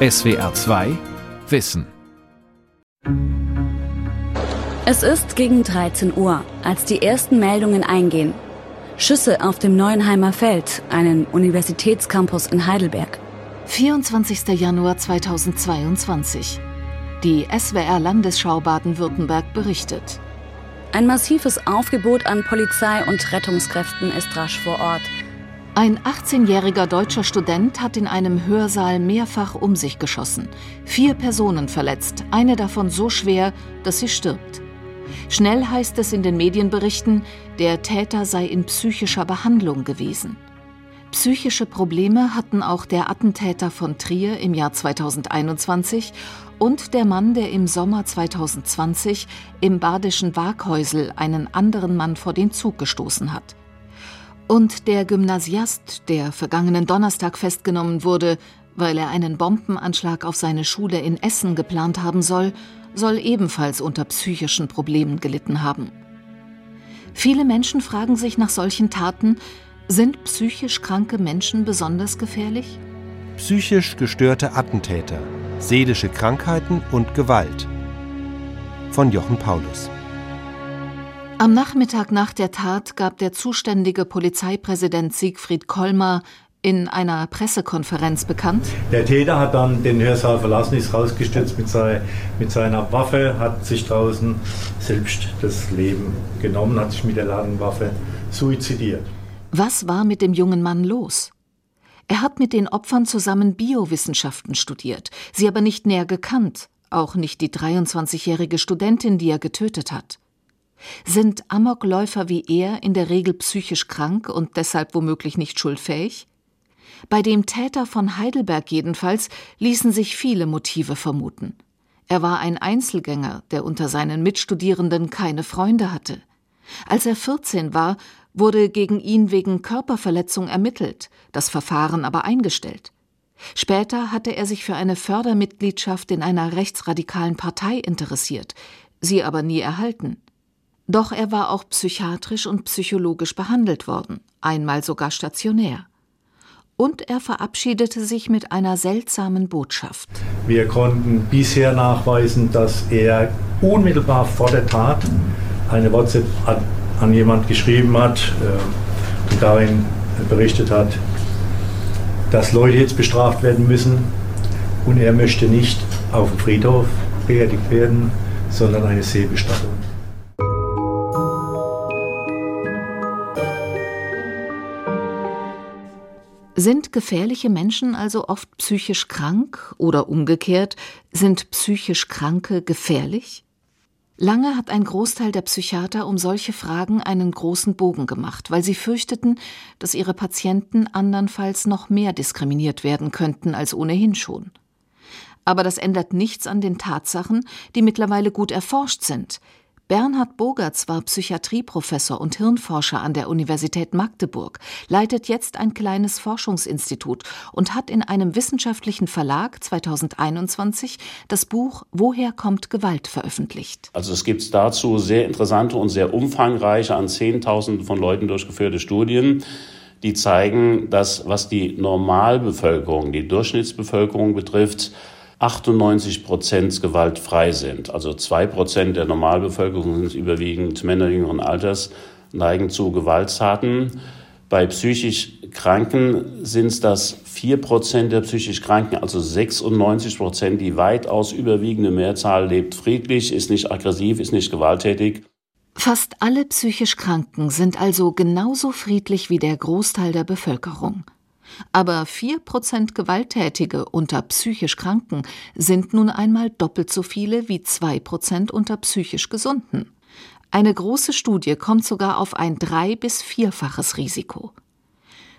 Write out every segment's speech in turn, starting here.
SWR 2 Wissen. Es ist gegen 13 Uhr, als die ersten Meldungen eingehen. Schüsse auf dem Neuenheimer Feld, einen Universitätscampus in Heidelberg. 24. Januar 2022. Die SWR Landesschau Baden-Württemberg berichtet. Ein massives Aufgebot an Polizei und Rettungskräften ist rasch vor Ort. Ein 18-jähriger deutscher Student hat in einem Hörsaal mehrfach um sich geschossen. Vier Personen verletzt, eine davon so schwer, dass sie stirbt. Schnell heißt es in den Medienberichten, der Täter sei in psychischer Behandlung gewesen. Psychische Probleme hatten auch der Attentäter von Trier im Jahr 2021 und der Mann, der im Sommer 2020 im badischen Waghäusel einen anderen Mann vor den Zug gestoßen hat. Und der Gymnasiast, der vergangenen Donnerstag festgenommen wurde, weil er einen Bombenanschlag auf seine Schule in Essen geplant haben soll, soll ebenfalls unter psychischen Problemen gelitten haben. Viele Menschen fragen sich nach solchen Taten, sind psychisch kranke Menschen besonders gefährlich? Psychisch gestörte Attentäter, seelische Krankheiten und Gewalt. Von Jochen Paulus. Am Nachmittag nach der Tat gab der zuständige Polizeipräsident Siegfried Kollmar in einer Pressekonferenz bekannt. Der Täter hat dann den Hörsaal verlassen, ist rausgestürzt mit, sei, mit seiner Waffe, hat sich draußen selbst das Leben genommen, hat sich mit der Ladenwaffe suizidiert. Was war mit dem jungen Mann los? Er hat mit den Opfern zusammen Biowissenschaften studiert, sie aber nicht näher gekannt, auch nicht die 23-jährige Studentin, die er getötet hat. Sind Amokläufer wie er in der Regel psychisch krank und deshalb womöglich nicht schuldfähig? Bei dem Täter von Heidelberg jedenfalls ließen sich viele Motive vermuten. Er war ein Einzelgänger, der unter seinen Mitstudierenden keine Freunde hatte. Als er 14 war, wurde gegen ihn wegen Körperverletzung ermittelt, das Verfahren aber eingestellt. Später hatte er sich für eine Fördermitgliedschaft in einer rechtsradikalen Partei interessiert, sie aber nie erhalten. Doch er war auch psychiatrisch und psychologisch behandelt worden, einmal sogar stationär und er verabschiedete sich mit einer seltsamen Botschaft. Wir konnten bisher nachweisen, dass er unmittelbar vor der Tat eine WhatsApp an jemand geschrieben hat äh, und darin berichtet hat, dass Leute jetzt bestraft werden müssen und er möchte nicht auf dem Friedhof beerdigt werden, sondern eine Seebestattung. Sind gefährliche Menschen also oft psychisch krank oder umgekehrt, sind psychisch Kranke gefährlich? Lange hat ein Großteil der Psychiater um solche Fragen einen großen Bogen gemacht, weil sie fürchteten, dass ihre Patienten andernfalls noch mehr diskriminiert werden könnten als ohnehin schon. Aber das ändert nichts an den Tatsachen, die mittlerweile gut erforscht sind, Bernhard Bogerts war Psychiatrieprofessor und Hirnforscher an der Universität Magdeburg, leitet jetzt ein kleines Forschungsinstitut und hat in einem wissenschaftlichen Verlag 2021 das Buch Woher kommt Gewalt veröffentlicht. Also es gibt dazu sehr interessante und sehr umfangreiche, an Zehntausenden von Leuten durchgeführte Studien die zeigen, dass was die Normalbevölkerung, die Durchschnittsbevölkerung betrifft, 98 Prozent gewaltfrei sind. Also zwei Prozent der Normalbevölkerung sind überwiegend Männer jüngeren Alters, neigen zu Gewalttaten. Bei psychisch Kranken sind es das vier Prozent der psychisch Kranken, also 96 Prozent. Die weitaus überwiegende Mehrzahl lebt friedlich, ist nicht aggressiv, ist nicht gewalttätig. Fast alle psychisch Kranken sind also genauso friedlich wie der Großteil der Bevölkerung. Aber vier Prozent Gewalttätige unter psychisch Kranken sind nun einmal doppelt so viele wie zwei Prozent unter psychisch Gesunden. Eine große Studie kommt sogar auf ein drei- bis vierfaches Risiko.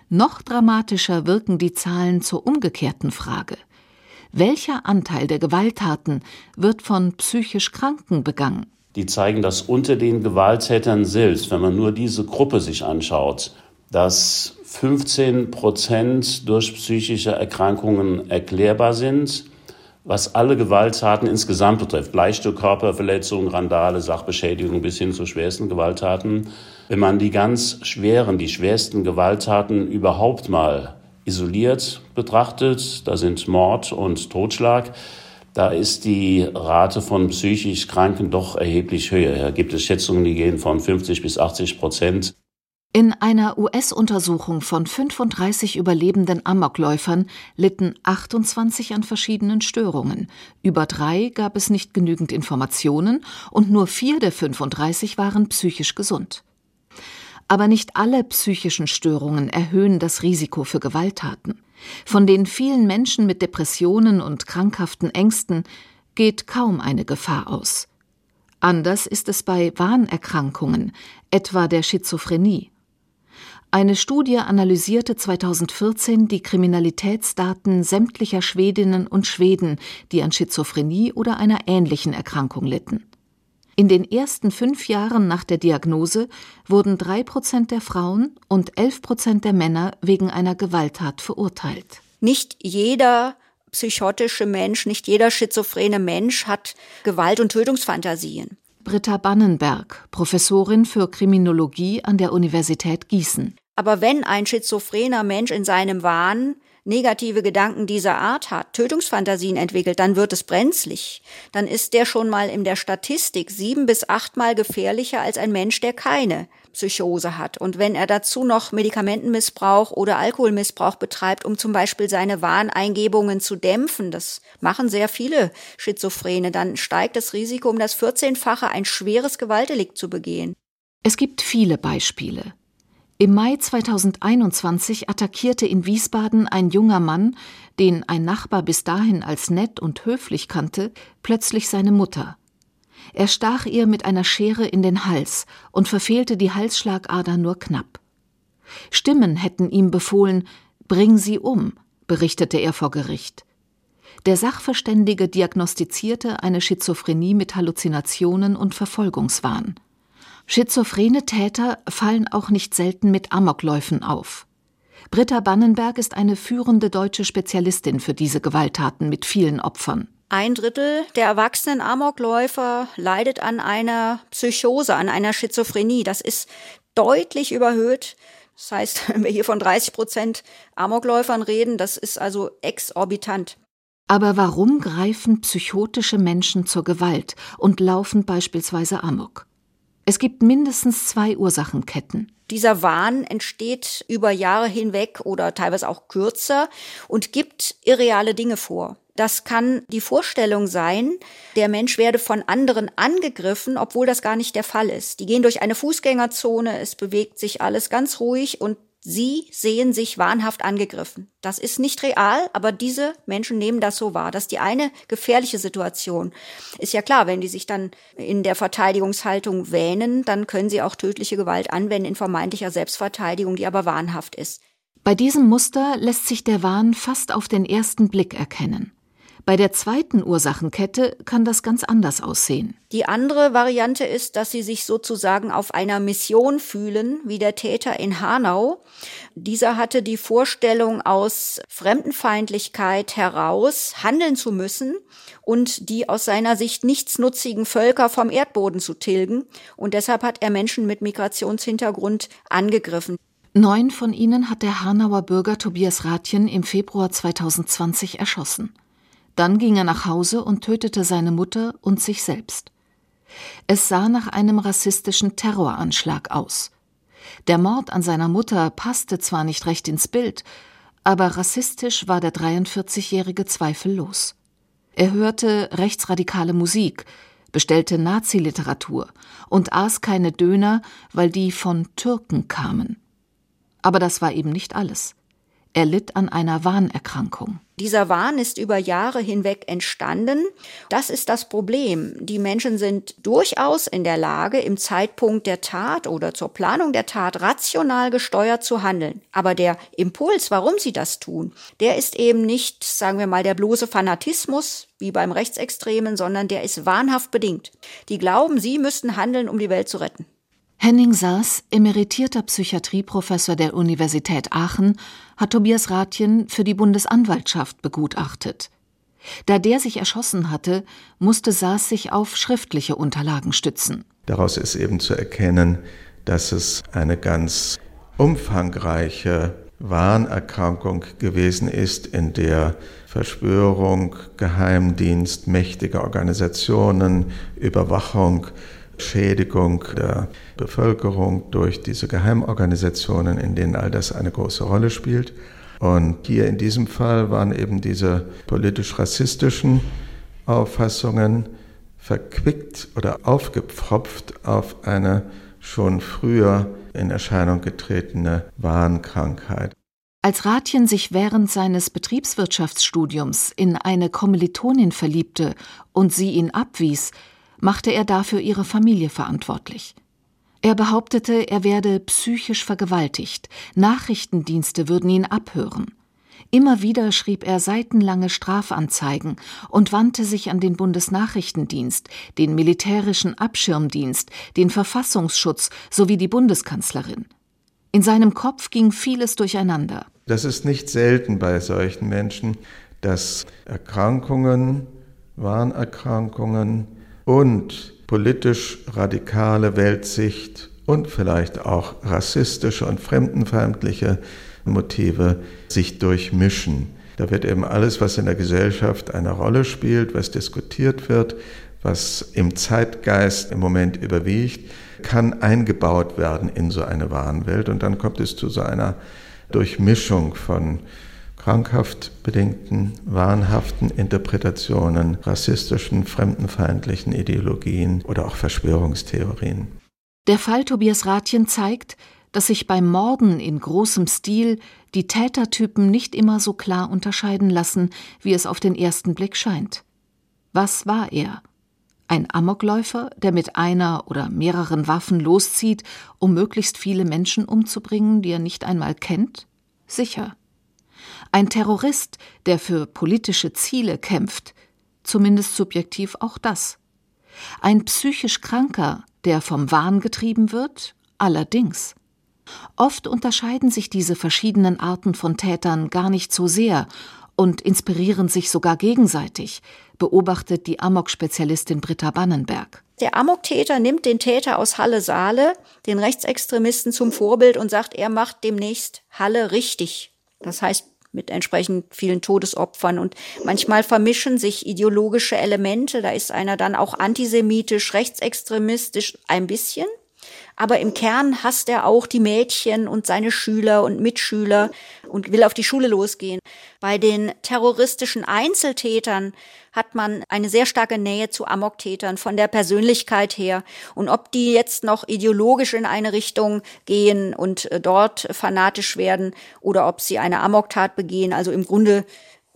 Noch dramatischer wirken die Zahlen zur umgekehrten Frage. Welcher Anteil der Gewalttaten wird von psychisch Kranken begangen? Die zeigen, dass unter den Gewalttätern selbst, wenn man nur diese Gruppe sich anschaut, dass 15 Prozent durch psychische Erkrankungen erklärbar sind, was alle Gewalttaten insgesamt betrifft. Leichte Körperverletzungen, Randale, Sachbeschädigung bis hin zu schwersten Gewalttaten. Wenn man die ganz schweren, die schwersten Gewalttaten überhaupt mal isoliert betrachtet, da sind Mord und Totschlag, da ist die Rate von psychisch Kranken doch erheblich höher. Da gibt es Schätzungen, die gehen von 50 bis 80 Prozent. In einer US-Untersuchung von 35 überlebenden Amokläufern litten 28 an verschiedenen Störungen. Über drei gab es nicht genügend Informationen und nur vier der 35 waren psychisch gesund. Aber nicht alle psychischen Störungen erhöhen das Risiko für Gewalttaten. Von den vielen Menschen mit Depressionen und krankhaften Ängsten geht kaum eine Gefahr aus. Anders ist es bei Wahnerkrankungen, etwa der Schizophrenie. Eine Studie analysierte 2014 die Kriminalitätsdaten sämtlicher Schwedinnen und Schweden, die an Schizophrenie oder einer ähnlichen Erkrankung litten. In den ersten fünf Jahren nach der Diagnose wurden drei Prozent der Frauen und elf Prozent der Männer wegen einer Gewalttat verurteilt. Nicht jeder psychotische Mensch, nicht jeder schizophrene Mensch hat Gewalt- und Tötungsfantasien. Britta Bannenberg, Professorin für Kriminologie an der Universität Gießen. Aber wenn ein schizophrener Mensch in seinem Wahn negative Gedanken dieser Art hat, Tötungsfantasien entwickelt, dann wird es brenzlig. Dann ist der schon mal in der Statistik sieben bis achtmal gefährlicher als ein Mensch, der keine Psychose hat. Und wenn er dazu noch Medikamentenmissbrauch oder Alkoholmissbrauch betreibt, um zum Beispiel seine Wahneingebungen zu dämpfen, das machen sehr viele Schizophrene, dann steigt das Risiko um das 14-fache, ein schweres Gewaltdelikt zu begehen. Es gibt viele Beispiele. Im Mai 2021 attackierte in Wiesbaden ein junger Mann, den ein Nachbar bis dahin als nett und höflich kannte, plötzlich seine Mutter. Er stach ihr mit einer Schere in den Hals und verfehlte die Halsschlagader nur knapp. Stimmen hätten ihm befohlen, bring sie um, berichtete er vor Gericht. Der Sachverständige diagnostizierte eine Schizophrenie mit Halluzinationen und Verfolgungswahn. Schizophrene Täter fallen auch nicht selten mit Amokläufen auf. Britta Bannenberg ist eine führende deutsche Spezialistin für diese Gewalttaten mit vielen Opfern. Ein Drittel der erwachsenen Amokläufer leidet an einer Psychose, an einer Schizophrenie. Das ist deutlich überhöht. Das heißt, wenn wir hier von 30 Prozent Amokläufern reden, das ist also exorbitant. Aber warum greifen psychotische Menschen zur Gewalt und laufen beispielsweise Amok? Es gibt mindestens zwei Ursachenketten. Dieser Wahn entsteht über Jahre hinweg oder teilweise auch kürzer und gibt irreale Dinge vor. Das kann die Vorstellung sein, der Mensch werde von anderen angegriffen, obwohl das gar nicht der Fall ist. Die gehen durch eine Fußgängerzone, es bewegt sich alles ganz ruhig und Sie sehen sich wahnhaft angegriffen. Das ist nicht real, aber diese Menschen nehmen das so wahr. Das ist die eine gefährliche Situation. Ist ja klar, wenn die sich dann in der Verteidigungshaltung wähnen, dann können sie auch tödliche Gewalt anwenden in vermeintlicher Selbstverteidigung, die aber wahnhaft ist. Bei diesem Muster lässt sich der Wahn fast auf den ersten Blick erkennen. Bei der zweiten Ursachenkette kann das ganz anders aussehen. Die andere Variante ist, dass sie sich sozusagen auf einer Mission fühlen, wie der Täter in Hanau. Dieser hatte die Vorstellung, aus Fremdenfeindlichkeit heraus handeln zu müssen und die aus seiner Sicht nichtsnutzigen Völker vom Erdboden zu tilgen. Und deshalb hat er Menschen mit Migrationshintergrund angegriffen. Neun von ihnen hat der Hanauer Bürger Tobias Rathjen im Februar 2020 erschossen. Dann ging er nach Hause und tötete seine Mutter und sich selbst. Es sah nach einem rassistischen Terroranschlag aus. Der Mord an seiner Mutter passte zwar nicht recht ins Bild, aber rassistisch war der 43-Jährige zweifellos. Er hörte rechtsradikale Musik, bestellte Naziliteratur und aß keine Döner, weil die von Türken kamen. Aber das war eben nicht alles. Er litt an einer Wahnerkrankung. Dieser Wahn ist über Jahre hinweg entstanden. Das ist das Problem. Die Menschen sind durchaus in der Lage, im Zeitpunkt der Tat oder zur Planung der Tat rational gesteuert zu handeln. Aber der Impuls, warum sie das tun, der ist eben nicht, sagen wir mal, der bloße Fanatismus wie beim Rechtsextremen, sondern der ist wahnhaft bedingt. Die glauben, sie müssten handeln, um die Welt zu retten. Henning Saas, emeritierter Psychiatrieprofessor der Universität Aachen, hat Tobias Rathjen für die Bundesanwaltschaft begutachtet. Da der sich erschossen hatte, musste Saas sich auf schriftliche Unterlagen stützen. Daraus ist eben zu erkennen, dass es eine ganz umfangreiche Wahnerkrankung gewesen ist, in der Verschwörung, Geheimdienst, mächtige Organisationen, Überwachung, Schädigung der Bevölkerung durch diese Geheimorganisationen, in denen all das eine große Rolle spielt. Und hier in diesem Fall waren eben diese politisch-rassistischen Auffassungen verquickt oder aufgepfropft auf eine schon früher in Erscheinung getretene Wahnkrankheit. Als Ratjen sich während seines Betriebswirtschaftsstudiums in eine Kommilitonin verliebte und sie ihn abwies, machte er dafür ihre Familie verantwortlich. Er behauptete, er werde psychisch vergewaltigt, Nachrichtendienste würden ihn abhören. Immer wieder schrieb er seitenlange Strafanzeigen und wandte sich an den Bundesnachrichtendienst, den militärischen Abschirmdienst, den Verfassungsschutz sowie die Bundeskanzlerin. In seinem Kopf ging vieles durcheinander. Das ist nicht selten bei solchen Menschen, dass Erkrankungen, Warnerkrankungen und politisch radikale Weltsicht und vielleicht auch rassistische und fremdenfeindliche Motive sich durchmischen. Da wird eben alles, was in der Gesellschaft eine Rolle spielt, was diskutiert wird, was im Zeitgeist im Moment überwiegt, kann eingebaut werden in so eine Warenwelt und dann kommt es zu so einer Durchmischung von krankhaft bedingten, wahnhaften Interpretationen, rassistischen, fremdenfeindlichen Ideologien oder auch Verschwörungstheorien. Der Fall Tobias Rathjen zeigt, dass sich beim Morden in großem Stil die Tätertypen nicht immer so klar unterscheiden lassen, wie es auf den ersten Blick scheint. Was war er? Ein Amokläufer, der mit einer oder mehreren Waffen loszieht, um möglichst viele Menschen umzubringen, die er nicht einmal kennt? Sicher. Ein Terrorist, der für politische Ziele kämpft? Zumindest subjektiv auch das. Ein psychisch Kranker, der vom Wahn getrieben wird? Allerdings. Oft unterscheiden sich diese verschiedenen Arten von Tätern gar nicht so sehr und inspirieren sich sogar gegenseitig, beobachtet die Amok-Spezialistin Britta Bannenberg. Der Amok-Täter nimmt den Täter aus Halle-Saale, den Rechtsextremisten, zum Vorbild und sagt, er macht demnächst Halle richtig. Das heißt, mit entsprechend vielen Todesopfern. Und manchmal vermischen sich ideologische Elemente. Da ist einer dann auch antisemitisch, rechtsextremistisch ein bisschen aber im Kern hasst er auch die Mädchen und seine Schüler und Mitschüler und will auf die Schule losgehen. Bei den terroristischen Einzeltätern hat man eine sehr starke Nähe zu Amoktätern von der Persönlichkeit her. Und ob die jetzt noch ideologisch in eine Richtung gehen und äh, dort fanatisch werden oder ob sie eine Amoktat begehen, also im Grunde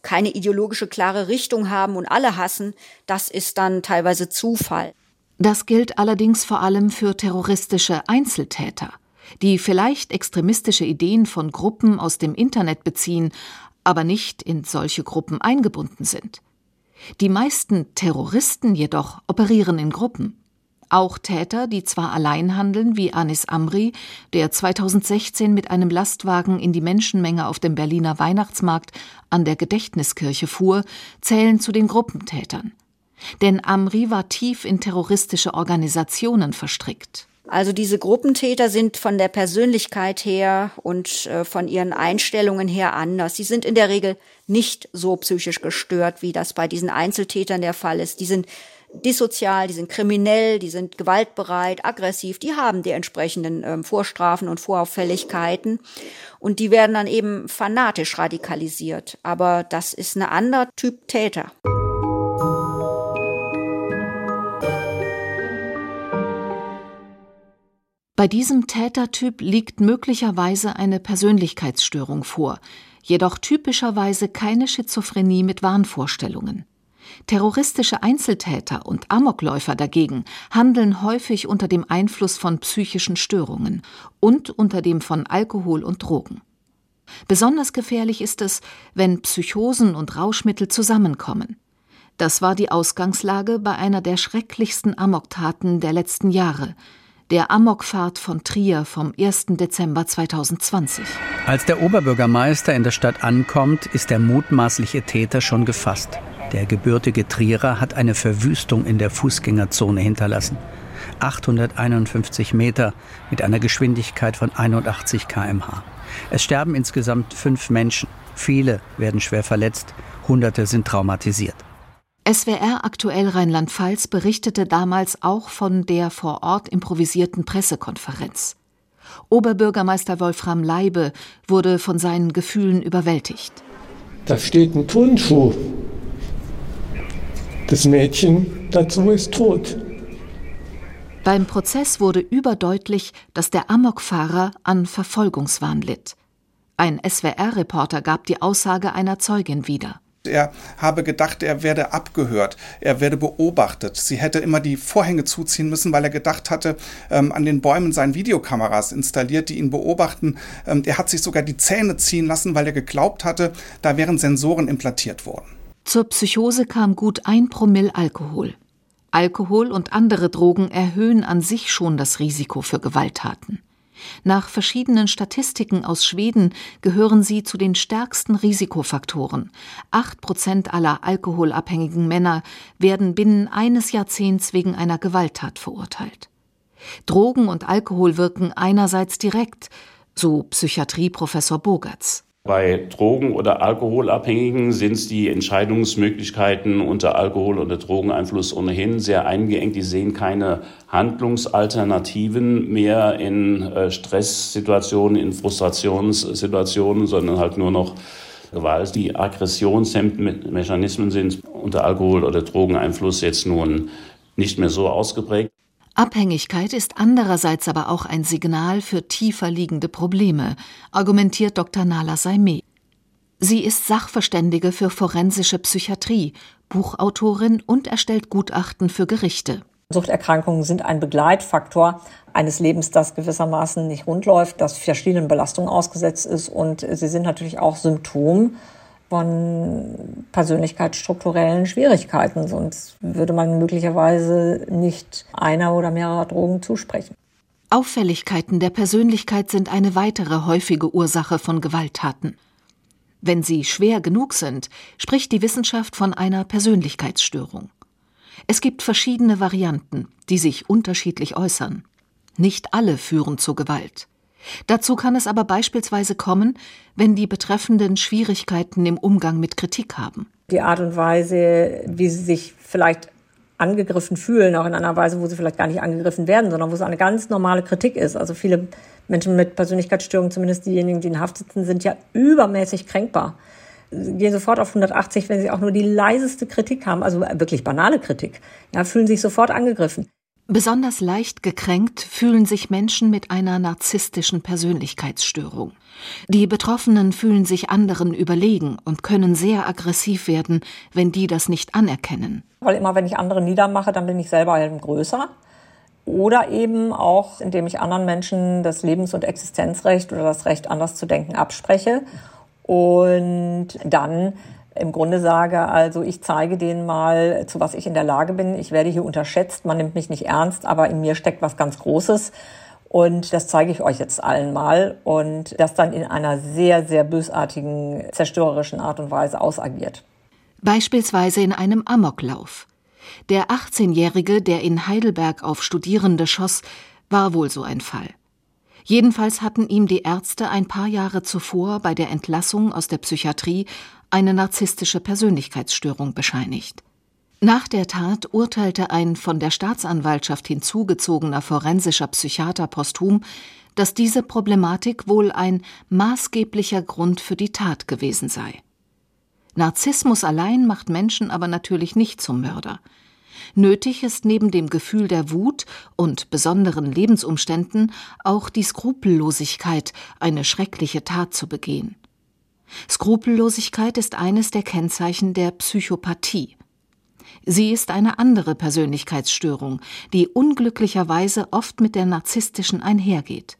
keine ideologische klare Richtung haben und alle hassen, das ist dann teilweise Zufall. Das gilt allerdings vor allem für terroristische Einzeltäter, die vielleicht extremistische Ideen von Gruppen aus dem Internet beziehen, aber nicht in solche Gruppen eingebunden sind. Die meisten Terroristen jedoch operieren in Gruppen. Auch Täter, die zwar allein handeln, wie Anis Amri, der 2016 mit einem Lastwagen in die Menschenmenge auf dem Berliner Weihnachtsmarkt an der Gedächtniskirche fuhr, zählen zu den Gruppentätern. Denn Amri war tief in terroristische Organisationen verstrickt. Also diese Gruppentäter sind von der Persönlichkeit her und äh, von ihren Einstellungen her anders. Sie sind in der Regel nicht so psychisch gestört, wie das bei diesen Einzeltätern der Fall ist. Die sind dissozial, die sind kriminell, die sind gewaltbereit, aggressiv, die haben die entsprechenden ähm, Vorstrafen und Vorauffälligkeiten und die werden dann eben fanatisch radikalisiert. Aber das ist ein anderer Typ Täter. Bei diesem Tätertyp liegt möglicherweise eine Persönlichkeitsstörung vor, jedoch typischerweise keine Schizophrenie mit Wahnvorstellungen. Terroristische Einzeltäter und Amokläufer dagegen handeln häufig unter dem Einfluss von psychischen Störungen und unter dem von Alkohol und Drogen. Besonders gefährlich ist es, wenn Psychosen und Rauschmittel zusammenkommen. Das war die Ausgangslage bei einer der schrecklichsten Amoktaten der letzten Jahre, der Amokfahrt von Trier vom 1. Dezember 2020. Als der Oberbürgermeister in der Stadt ankommt, ist der mutmaßliche Täter schon gefasst. Der gebürtige Trierer hat eine Verwüstung in der Fußgängerzone hinterlassen. 851 Meter mit einer Geschwindigkeit von 81 km/h. Es sterben insgesamt fünf Menschen. Viele werden schwer verletzt, Hunderte sind traumatisiert. SWR aktuell Rheinland-Pfalz berichtete damals auch von der vor Ort improvisierten Pressekonferenz. Oberbürgermeister Wolfram Leibe wurde von seinen Gefühlen überwältigt. Da steht ein Turnschuh. Das Mädchen dazu ist tot. Beim Prozess wurde überdeutlich, dass der Amokfahrer an Verfolgungswahn litt. Ein SWR-Reporter gab die Aussage einer Zeugin wieder. Er habe gedacht, er werde abgehört, er werde beobachtet. Sie hätte immer die Vorhänge zuziehen müssen, weil er gedacht hatte, ähm, an den Bäumen seien Videokameras installiert, die ihn beobachten. Ähm, er hat sich sogar die Zähne ziehen lassen, weil er geglaubt hatte, da wären Sensoren implantiert worden. Zur Psychose kam gut ein Promille Alkohol. Alkohol und andere Drogen erhöhen an sich schon das Risiko für Gewalttaten. Nach verschiedenen Statistiken aus Schweden gehören sie zu den stärksten Risikofaktoren. Acht Prozent aller alkoholabhängigen Männer werden binnen eines Jahrzehnts wegen einer Gewalttat verurteilt. Drogen und Alkohol wirken einerseits direkt, so Psychiatrieprofessor Bogertz. Bei Drogen- oder Alkoholabhängigen sind die Entscheidungsmöglichkeiten unter Alkohol- oder Drogeneinfluss ohnehin sehr eingeengt. Die sehen keine Handlungsalternativen mehr in äh, Stresssituationen, in Frustrationssituationen, sondern halt nur noch Gewalt. Die Aggressionshemmmechanismen sind unter Alkohol- oder Drogeneinfluss jetzt nun nicht mehr so ausgeprägt. Abhängigkeit ist andererseits aber auch ein Signal für tiefer liegende Probleme, argumentiert Dr. Nala Saime. Sie ist Sachverständige für forensische Psychiatrie, Buchautorin und erstellt Gutachten für Gerichte. Suchterkrankungen sind ein Begleitfaktor eines Lebens, das gewissermaßen nicht rund läuft, das verschiedenen Belastungen ausgesetzt ist und sie sind natürlich auch Symptom von persönlichkeitsstrukturellen Schwierigkeiten. Sonst würde man möglicherweise nicht einer oder mehrerer Drogen zusprechen. Auffälligkeiten der Persönlichkeit sind eine weitere häufige Ursache von Gewalttaten. Wenn sie schwer genug sind, spricht die Wissenschaft von einer Persönlichkeitsstörung. Es gibt verschiedene Varianten, die sich unterschiedlich äußern. Nicht alle führen zur Gewalt. Dazu kann es aber beispielsweise kommen, wenn die Betreffenden Schwierigkeiten im Umgang mit Kritik haben. Die Art und Weise, wie sie sich vielleicht angegriffen fühlen, auch in einer Weise, wo sie vielleicht gar nicht angegriffen werden, sondern wo es eine ganz normale Kritik ist. Also viele Menschen mit Persönlichkeitsstörungen, zumindest diejenigen, die in Haft sitzen, sind ja übermäßig kränkbar. Sie gehen sofort auf 180, wenn sie auch nur die leiseste Kritik haben, also wirklich banale Kritik, ja, fühlen sich sofort angegriffen. Besonders leicht gekränkt fühlen sich Menschen mit einer narzisstischen Persönlichkeitsstörung. Die Betroffenen fühlen sich anderen überlegen und können sehr aggressiv werden, wenn die das nicht anerkennen. Weil immer, wenn ich andere niedermache, dann bin ich selber eben größer. Oder eben auch, indem ich anderen Menschen das Lebens- und Existenzrecht oder das Recht, anders zu denken, abspreche. Und dann im Grunde sage, also ich zeige denen mal, zu was ich in der Lage bin. Ich werde hier unterschätzt, man nimmt mich nicht ernst, aber in mir steckt was ganz Großes. Und das zeige ich euch jetzt allen mal und das dann in einer sehr, sehr bösartigen, zerstörerischen Art und Weise ausagiert. Beispielsweise in einem Amoklauf. Der 18-Jährige, der in Heidelberg auf Studierende schoss, war wohl so ein Fall. Jedenfalls hatten ihm die Ärzte ein paar Jahre zuvor bei der Entlassung aus der Psychiatrie eine narzisstische Persönlichkeitsstörung bescheinigt. Nach der Tat urteilte ein von der Staatsanwaltschaft hinzugezogener forensischer Psychiater posthum, dass diese Problematik wohl ein maßgeblicher Grund für die Tat gewesen sei. Narzissmus allein macht Menschen aber natürlich nicht zum Mörder. Nötig ist neben dem Gefühl der Wut und besonderen Lebensumständen auch die Skrupellosigkeit, eine schreckliche Tat zu begehen. Skrupellosigkeit ist eines der Kennzeichen der Psychopathie. Sie ist eine andere Persönlichkeitsstörung, die unglücklicherweise oft mit der narzisstischen einhergeht.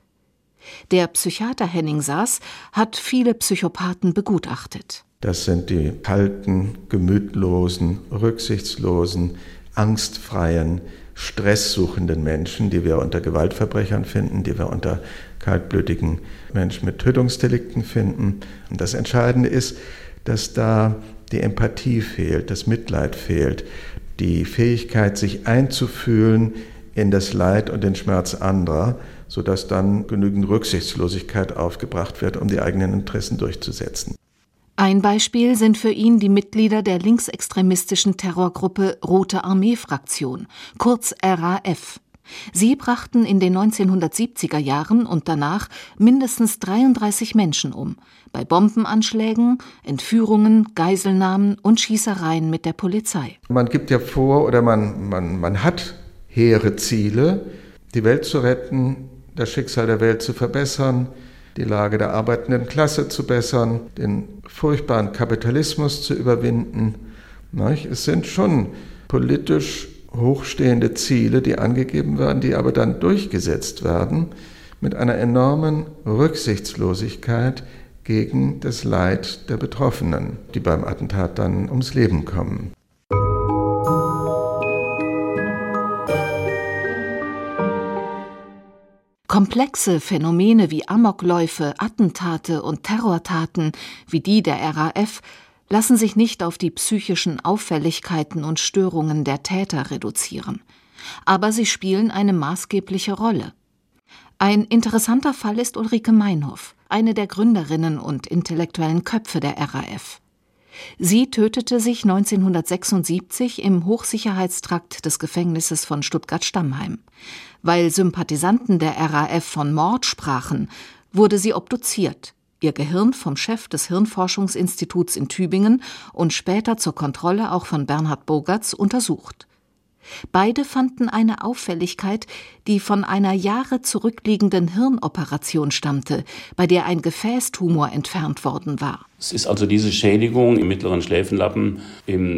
Der Psychiater Henning Saas hat viele Psychopathen begutachtet. Das sind die kalten, gemütlosen, rücksichtslosen, angstfreien, stresssuchenden Menschen, die wir unter Gewaltverbrechern finden, die wir unter kaltblütigen Menschen mit Tötungsdelikten finden. Und das Entscheidende ist, dass da die Empathie fehlt, das Mitleid fehlt, die Fähigkeit, sich einzufühlen in das Leid und den Schmerz anderer, sodass dann genügend Rücksichtslosigkeit aufgebracht wird, um die eigenen Interessen durchzusetzen. Ein Beispiel sind für ihn die Mitglieder der linksextremistischen Terrorgruppe Rote Armee Fraktion, kurz RAF. Sie brachten in den 1970er Jahren und danach mindestens 33 Menschen um, bei Bombenanschlägen, Entführungen, Geiselnahmen und Schießereien mit der Polizei. Man gibt ja vor oder man, man, man hat hehre Ziele, die Welt zu retten, das Schicksal der Welt zu verbessern, die Lage der arbeitenden Klasse zu bessern, den furchtbaren Kapitalismus zu überwinden. Es sind schon politisch hochstehende Ziele, die angegeben werden, die aber dann durchgesetzt werden mit einer enormen Rücksichtslosigkeit gegen das Leid der Betroffenen, die beim Attentat dann ums Leben kommen. Komplexe Phänomene wie Amokläufe, Attentate und Terrortaten wie die der RAF lassen sich nicht auf die psychischen Auffälligkeiten und Störungen der Täter reduzieren. Aber sie spielen eine maßgebliche Rolle. Ein interessanter Fall ist Ulrike Meinhoff, eine der Gründerinnen und intellektuellen Köpfe der RAF. Sie tötete sich 1976 im Hochsicherheitstrakt des Gefängnisses von Stuttgart-Stammheim. Weil Sympathisanten der RAF von Mord sprachen, wurde sie obduziert ihr Gehirn vom Chef des Hirnforschungsinstituts in Tübingen und später zur Kontrolle auch von Bernhard Bogarts untersucht. Beide fanden eine Auffälligkeit, die von einer Jahre zurückliegenden Hirnoperation stammte, bei der ein Gefäßtumor entfernt worden war. Es ist also diese Schädigung im mittleren Schläfenlappen,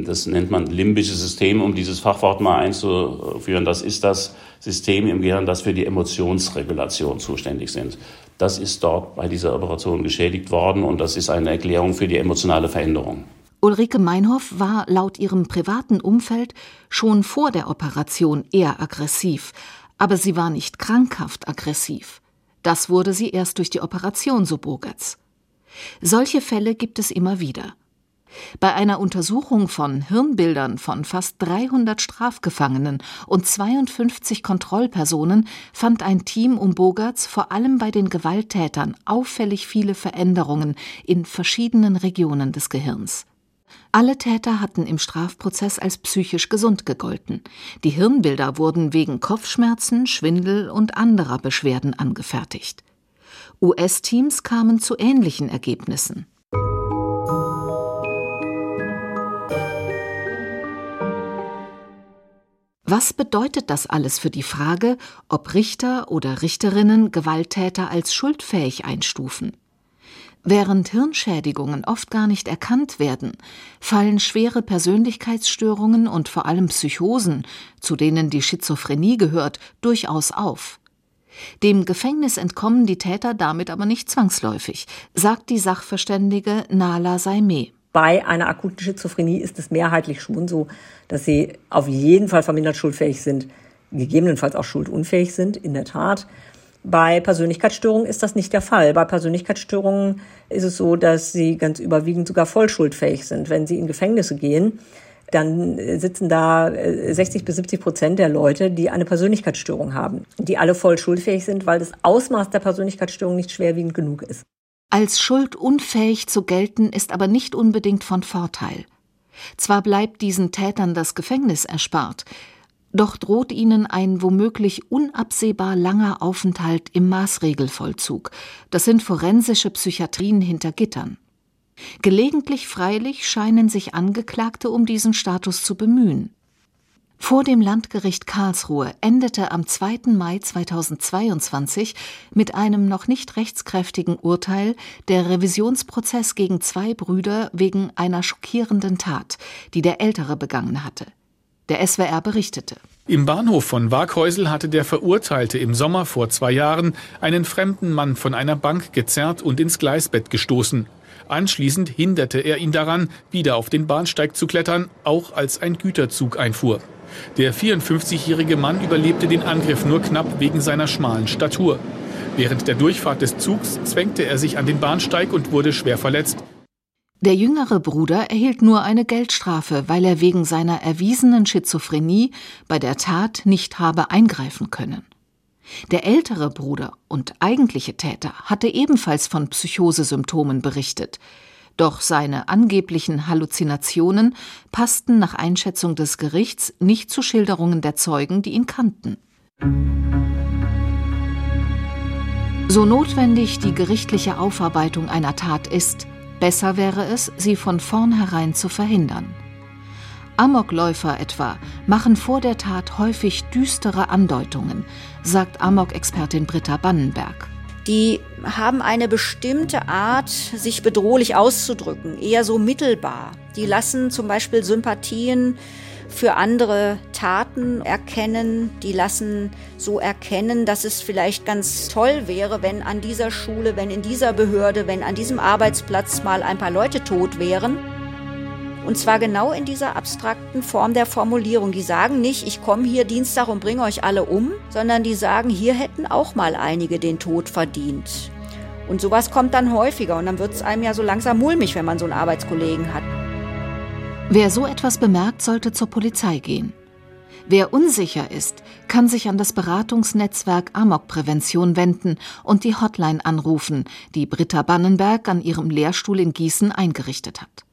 das nennt man limbisches System, um dieses Fachwort mal einzuführen. Das ist das System im Gehirn, das für die Emotionsregulation zuständig sind. Das ist dort bei dieser Operation geschädigt worden und das ist eine Erklärung für die emotionale Veränderung. Ulrike Meinhoff war laut ihrem privaten Umfeld schon vor der Operation eher aggressiv, aber sie war nicht krankhaft aggressiv. Das wurde sie erst durch die Operation, so Bogerts. Solche Fälle gibt es immer wieder. Bei einer Untersuchung von Hirnbildern von fast 300 Strafgefangenen und 52 Kontrollpersonen fand ein Team um Bogarts vor allem bei den Gewalttätern auffällig viele Veränderungen in verschiedenen Regionen des Gehirns. Alle Täter hatten im Strafprozess als psychisch gesund gegolten. Die Hirnbilder wurden wegen Kopfschmerzen, Schwindel und anderer Beschwerden angefertigt. US-Teams kamen zu ähnlichen Ergebnissen. Was bedeutet das alles für die Frage, ob Richter oder Richterinnen Gewalttäter als schuldfähig einstufen? Während Hirnschädigungen oft gar nicht erkannt werden, fallen schwere Persönlichkeitsstörungen und vor allem Psychosen, zu denen die Schizophrenie gehört, durchaus auf. Dem Gefängnis entkommen die Täter damit aber nicht zwangsläufig, sagt die Sachverständige Nala Saimeh. Bei einer akuten Schizophrenie ist es mehrheitlich schon so, dass sie auf jeden Fall vermindert schuldfähig sind, gegebenenfalls auch schuldunfähig sind, in der Tat. Bei Persönlichkeitsstörungen ist das nicht der Fall. Bei Persönlichkeitsstörungen ist es so, dass sie ganz überwiegend sogar voll schuldfähig sind. Wenn sie in Gefängnisse gehen, dann sitzen da 60 äh, bis 70 Prozent der Leute, die eine Persönlichkeitsstörung haben, die alle voll schuldfähig sind, weil das Ausmaß der Persönlichkeitsstörung nicht schwerwiegend genug ist. Als schuldunfähig zu gelten, ist aber nicht unbedingt von Vorteil. Zwar bleibt diesen Tätern das Gefängnis erspart, doch droht ihnen ein womöglich unabsehbar langer Aufenthalt im Maßregelvollzug. Das sind forensische Psychiatrien hinter Gittern. Gelegentlich freilich scheinen sich Angeklagte um diesen Status zu bemühen. Vor dem Landgericht Karlsruhe endete am 2. Mai 2022 mit einem noch nicht rechtskräftigen Urteil der Revisionsprozess gegen zwei Brüder wegen einer schockierenden Tat, die der Ältere begangen hatte. Der SWR berichtete. Im Bahnhof von Waghäusel hatte der Verurteilte im Sommer vor zwei Jahren einen fremden Mann von einer Bank gezerrt und ins Gleisbett gestoßen. Anschließend hinderte er ihn daran, wieder auf den Bahnsteig zu klettern, auch als ein Güterzug einfuhr. Der 54-jährige Mann überlebte den Angriff nur knapp wegen seiner schmalen Statur. Während der Durchfahrt des Zugs zwängte er sich an den Bahnsteig und wurde schwer verletzt. Der jüngere Bruder erhielt nur eine Geldstrafe, weil er wegen seiner erwiesenen Schizophrenie bei der Tat nicht habe eingreifen können. Der ältere Bruder und eigentliche Täter hatte ebenfalls von Psychosesymptomen berichtet, doch seine angeblichen Halluzinationen passten nach Einschätzung des Gerichts nicht zu Schilderungen der Zeugen, die ihn kannten. So notwendig die gerichtliche Aufarbeitung einer Tat ist, besser wäre es, sie von vornherein zu verhindern. Amokläufer etwa machen vor der Tat häufig düstere Andeutungen, sagt Amok-Expertin Britta Bannenberg. Die haben eine bestimmte Art, sich bedrohlich auszudrücken, eher so mittelbar. Die lassen zum Beispiel Sympathien für andere Taten erkennen. Die lassen so erkennen, dass es vielleicht ganz toll wäre, wenn an dieser Schule, wenn in dieser Behörde, wenn an diesem Arbeitsplatz mal ein paar Leute tot wären. Und zwar genau in dieser abstrakten Form der Formulierung. Die sagen nicht, ich komme hier Dienstag und bringe euch alle um, sondern die sagen, hier hätten auch mal einige den Tod verdient. Und sowas kommt dann häufiger und dann wird es einem ja so langsam mulmig, wenn man so einen Arbeitskollegen hat. Wer so etwas bemerkt, sollte zur Polizei gehen. Wer unsicher ist, kann sich an das Beratungsnetzwerk Amokprävention wenden und die Hotline anrufen, die Britta Bannenberg an ihrem Lehrstuhl in Gießen eingerichtet hat.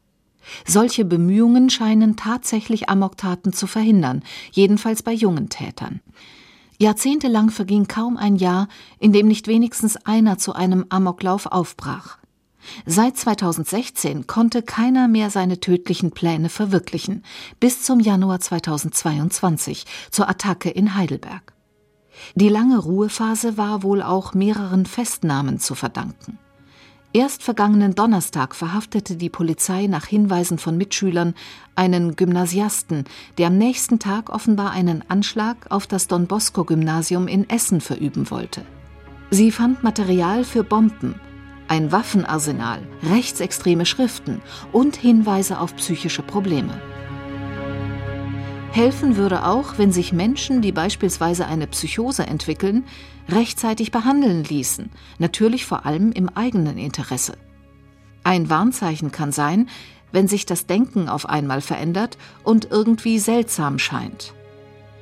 Solche Bemühungen scheinen tatsächlich Amoktaten zu verhindern, jedenfalls bei jungen Tätern. Jahrzehntelang verging kaum ein Jahr, in dem nicht wenigstens einer zu einem Amoklauf aufbrach. Seit 2016 konnte keiner mehr seine tödlichen Pläne verwirklichen, bis zum Januar 2022 zur Attacke in Heidelberg. Die lange Ruhephase war wohl auch mehreren Festnahmen zu verdanken. Erst vergangenen Donnerstag verhaftete die Polizei nach Hinweisen von Mitschülern einen Gymnasiasten, der am nächsten Tag offenbar einen Anschlag auf das Don Bosco Gymnasium in Essen verüben wollte. Sie fand Material für Bomben, ein Waffenarsenal, rechtsextreme Schriften und Hinweise auf psychische Probleme. Helfen würde auch, wenn sich Menschen, die beispielsweise eine Psychose entwickeln, rechtzeitig behandeln ließen, natürlich vor allem im eigenen Interesse. Ein Warnzeichen kann sein, wenn sich das Denken auf einmal verändert und irgendwie seltsam scheint.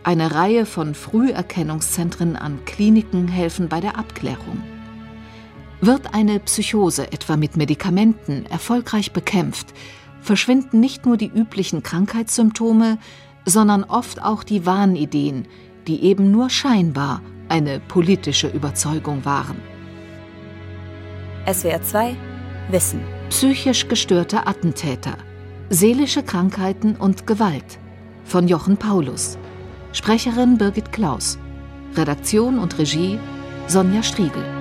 Eine Reihe von Früherkennungszentren an Kliniken helfen bei der Abklärung. Wird eine Psychose etwa mit Medikamenten erfolgreich bekämpft, verschwinden nicht nur die üblichen Krankheitssymptome, sondern oft auch die Wahnideen, die eben nur scheinbar eine politische Überzeugung waren. SWR 2 Wissen. Psychisch gestörte Attentäter. Seelische Krankheiten und Gewalt. Von Jochen Paulus. Sprecherin Birgit Klaus. Redaktion und Regie Sonja Striegel.